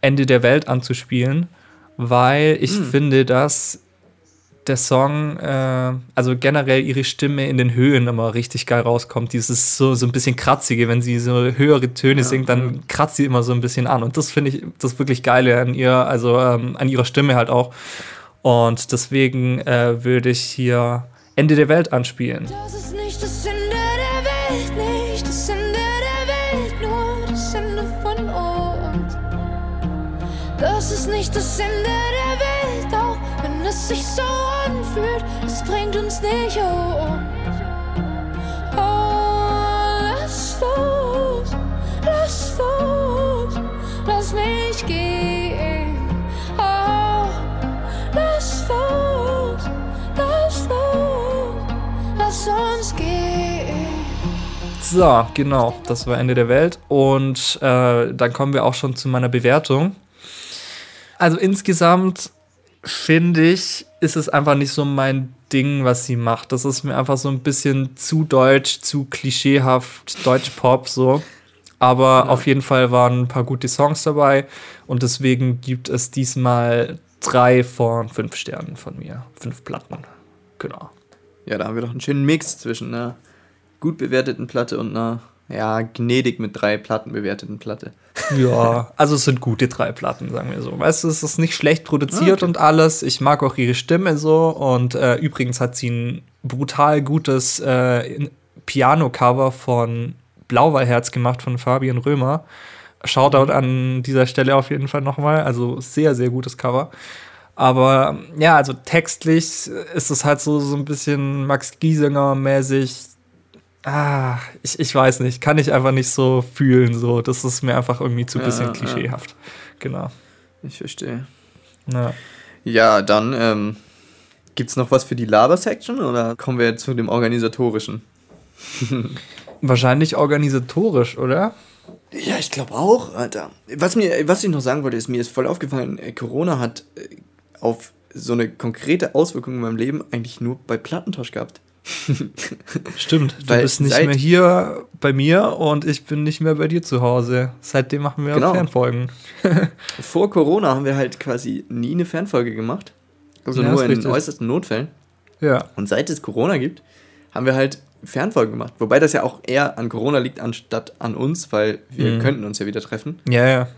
Ende der Welt anzuspielen, weil ich finde, dass der Song, äh, also generell ihre Stimme in den Höhen immer richtig geil rauskommt. Dieses so, so ein bisschen kratzige, wenn sie so höhere Töne singt, dann kratzt sie immer so ein bisschen an. Und das finde ich das wirklich Geile an ihr, also ähm, an ihrer Stimme halt auch. Und deswegen äh, würde ich hier Ende der Welt anspielen. Das ist So, genau, das war Ende der Welt. Und äh, dann kommen wir auch schon zu meiner Bewertung. Also insgesamt finde ich, ist es einfach nicht so mein Ding, was sie macht. Das ist mir einfach so ein bisschen zu deutsch, zu klischeehaft, Deutsch-Pop so. Aber auf jeden Fall waren ein paar gute Songs dabei und deswegen gibt es diesmal drei von fünf Sternen von mir. Fünf Platten. Genau. Ja, da haben wir doch einen schönen Mix zwischen einer gut bewerteten Platte und einer, ja, gnädig mit drei Platten bewerteten Platte. Ja, also es sind gute drei Platten, sagen wir so. Weißt du, es ist nicht schlecht produziert Ah, okay. und alles. Ich mag auch ihre Stimme so. Und äh, übrigens hat sie ein brutal gutes äh, Piano-Cover von Blauwallherz gemacht von Fabian Römer. Shoutout an dieser Stelle auf jeden Fall nochmal. Also sehr, sehr gutes Cover. Aber ja, also textlich ist es halt so, so ein bisschen Max Giesinger-mäßig. Ah, ich, ich weiß nicht, kann ich einfach nicht so fühlen. So. Das ist mir einfach irgendwie zu Ja, bisschen ja. klischeehaft. Genau. Ich verstehe. Ja. Ja, dann, ähm, gibt's noch was für die Laber-Section oder kommen wir zu dem Organisatorischen? Wahrscheinlich organisatorisch, oder? Ja, ich glaube auch, Alter. Was, mir, was ich noch sagen wollte, ist, mir ist voll aufgefallen, äh, Corona hat äh, auf so eine konkrete Auswirkung in meinem Leben eigentlich nur bei Plattentausch gehabt. Stimmt, du Weil bist nicht mehr hier bei mir und ich bin nicht mehr bei dir zu Hause. Seitdem machen wir Genau. Fernfolgen. Vor Corona haben wir halt quasi nie eine Fernfolge gemacht. Also Ja, nur in richtig. äußersten Notfällen. Ja. Und seit es Corona gibt, haben wir halt Fernfolgen gemacht. Wobei das ja auch eher an Corona liegt, anstatt an uns, weil wir Mhm. könnten uns ja wieder treffen. Ja, ja.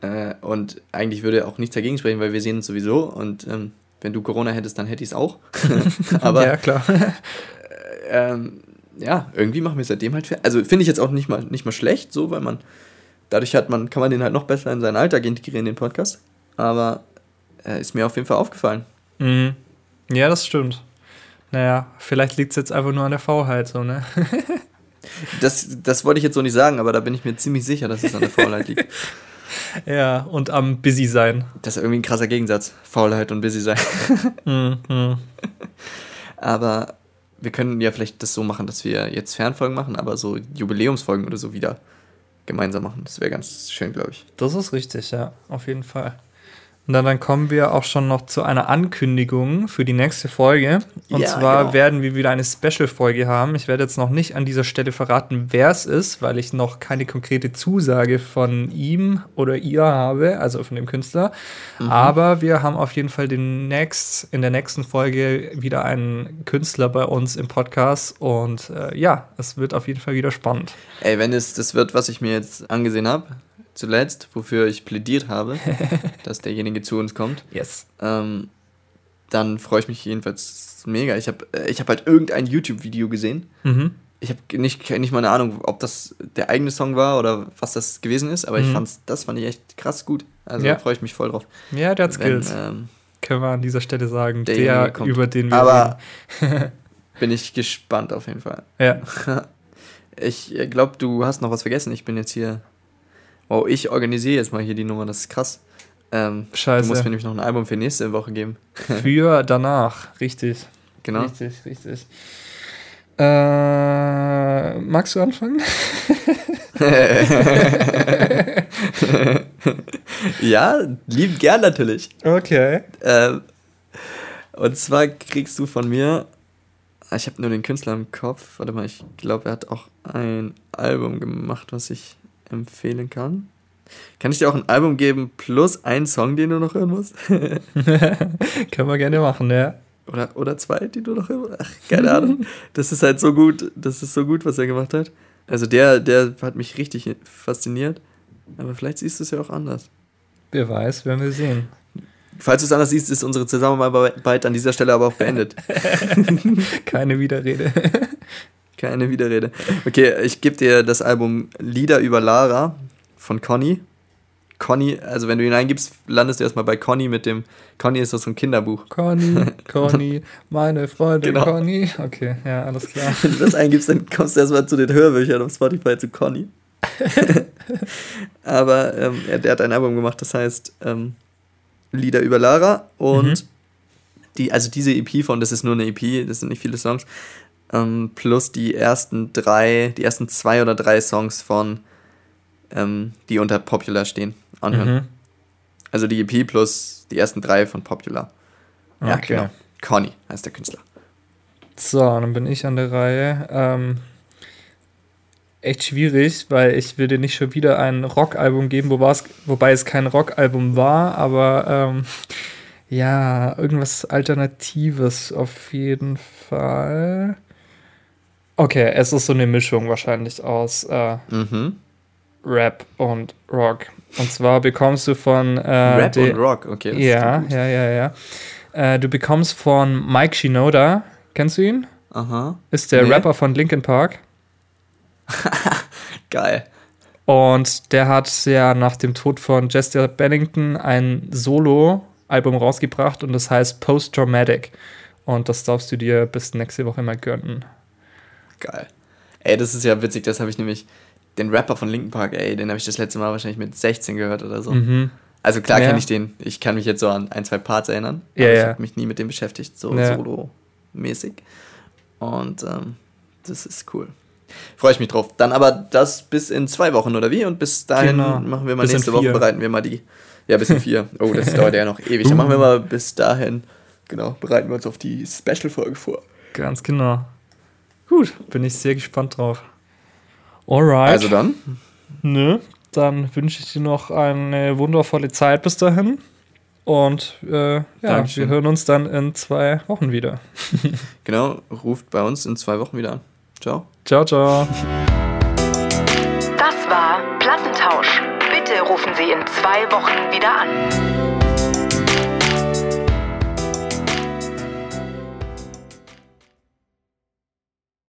Äh, und eigentlich würde auch nichts dagegen sprechen, weil wir sehen uns sowieso. Und ähm, wenn du Corona hättest, dann hätte ich es auch. Aber ja, klar. ähm, ja, irgendwie machen wir seitdem halt. Also finde ich jetzt auch nicht mal, nicht mal schlecht, so, weil man dadurch hat man, kann man den halt noch besser in seinen Alltag integrieren, den Podcast. Aber äh, ist mir auf jeden Fall aufgefallen. mhm. Ja, das stimmt. Naja, vielleicht liegt es jetzt einfach nur an der Faulheit, so, ne? Das, das wollte ich jetzt so nicht sagen, aber da bin ich mir ziemlich sicher, dass es an der Faulheit liegt. Ja, und am Busy sein. Das ist irgendwie ein krasser Gegensatz. Faulheit und busy sein. Mhm. mhm. Aber wir können ja vielleicht das so machen, dass wir jetzt Fernfolgen machen, aber so Jubiläumsfolgen oder so wieder gemeinsam machen. Das wäre ganz schön, glaube ich. Das ist richtig, ja, auf jeden Fall. Und dann, kommen wir auch schon noch zu einer Ankündigung für die nächste Folge. Und Ja, zwar genau. werden wir wieder eine Special-Folge haben. Ich werde jetzt noch nicht an dieser Stelle verraten, wer es ist, weil ich noch keine konkrete Zusage von ihm oder ihr habe, also von dem Künstler. Mhm. Aber wir haben auf jeden Fall next, in der nächsten Folge wieder einen Künstler bei uns im Podcast. Und äh, ja, es wird auf jeden Fall wieder spannend. Ey, wenn es das wird, was ich mir jetzt angesehen habe, zuletzt, wofür ich plädiert habe, dass derjenige zu uns kommt, Yes. ähm, dann freue ich mich jedenfalls mega. Ich habe ich hab halt irgendein YouTube-Video gesehen. Mhm. Ich habe nicht, nicht mal eine Ahnung, ob das der eigene Song war oder was das gewesen ist, aber ich Mhm. fand's, das fand ich echt krass gut. Also Ja. freue ich mich voll drauf. Ja, der hat Skills. ähm, Können wir an dieser Stelle sagen. Der, kommt. über den wir aber bin ich gespannt auf jeden Fall. Ja. Ich glaube, du hast noch was vergessen. Ich bin jetzt hier. Oh, ich organisiere jetzt mal hier die Nummer, das ist krass. Ähm, Scheiße. Du musst mir nämlich noch ein Album für nächste Woche geben. Für danach, richtig. Genau. Richtig, richtig. Äh, magst du anfangen? ja, lieb gern natürlich. Okay. Ähm, und zwar kriegst du von mir. ah, Ich habe nur den Künstler im Kopf. Warte mal, ich glaube, er hat auch ein Album gemacht, was ich empfehlen kann. Kann ich dir auch ein Album geben plus einen Song, den du noch hören musst? Können wir gerne machen, ja. Oder, oder zwei, die du noch hören musst? Ach, keine Ahnung. Das ist halt so gut. Das ist so gut, was er gemacht hat. Also der, der hat mich richtig fasziniert. Aber vielleicht siehst du es ja auch anders. Wer weiß, werden wir sehen. Falls du es anders siehst, ist unsere Zusammenarbeit an dieser Stelle aber auch beendet. Keine Widerrede. Keine Widerrede. Okay, ich gebe dir das Album Lieder über Lara von Conny. Conny, also wenn du ihn eingibst, landest du erstmal bei Conny mit dem. Conny ist das so ein Kinderbuch. Conny, Conny, meine Freundin Genau. Conny. Okay, ja, alles klar. Wenn du das eingibst, dann kommst du erstmal zu den Hörbüchern auf Spotify zu Conny. Aber ähm, er, der hat ein Album gemacht, das heißt ähm, Lieder über Lara. Und Mhm. die, also diese EP von, das ist nur eine EP, das sind nicht viele Songs, ähm, plus die ersten drei, die ersten zwei oder drei Songs von, ähm, die unter Popular stehen, anhören. Mhm. Also die EP plus die ersten drei von Popular. Ja, Okay. genau. Conny heißt der Künstler. So, dann bin ich an der Reihe. Ähm, echt schwierig, weil ich will dir nicht schon wieder ein Rockalbum geben, wobei es, wobei es kein Rockalbum war, aber ähm, ja, irgendwas Alternatives auf jeden Fall. Okay, es ist so eine Mischung wahrscheinlich aus äh, Mhm. Rap und Rock. Und zwar bekommst du von äh, Rap und Rock, okay. ja, ja, ja, ja. Äh, du bekommst von Mike Shinoda, kennst du ihn? Aha. Ist der Nee. Rapper von Linkin Park. Geil. Und der hat ja nach dem Tod von Chester Bennington ein Solo-Album rausgebracht und das heißt Post-Traumatic. Und das darfst du dir bis nächste Woche mal gönnen. Geil. Ey, das ist ja witzig, das habe ich nämlich, den Rapper von Linkin Park, ey, den habe ich das letzte Mal wahrscheinlich mit 16 gehört oder so. Mhm. Also klar Ja. kenne ich den, ich kann mich jetzt so an ein, zwei Parts erinnern, Ja, aber ich ja. habe mich nie mit dem beschäftigt, so Ja. solo-mäßig. Und ähm, das ist cool. Freue ich mich drauf. Dann aber das bis in zwei Wochen, oder wie? Und bis dahin Genau. machen wir mal Bis nächste Woche, bereiten wir mal die. Ja, bis in vier. Oh, das dauert ja noch ewig. Dann machen wir mal bis dahin, genau, bereiten wir uns auf die Special-Folge vor. Ganz genau. Gut, bin ich sehr gespannt drauf. Alright. Also dann, Nö, dann wünsche ich dir noch eine wundervolle Zeit bis dahin. Und äh, ja, Dankeschön. wir hören uns dann in zwei Wochen wieder. genau, ruft bei uns in zwei Wochen wieder an. Ciao. Ciao, ciao. Das war Plattentausch. Bitte rufen Sie in zwei Wochen wieder an.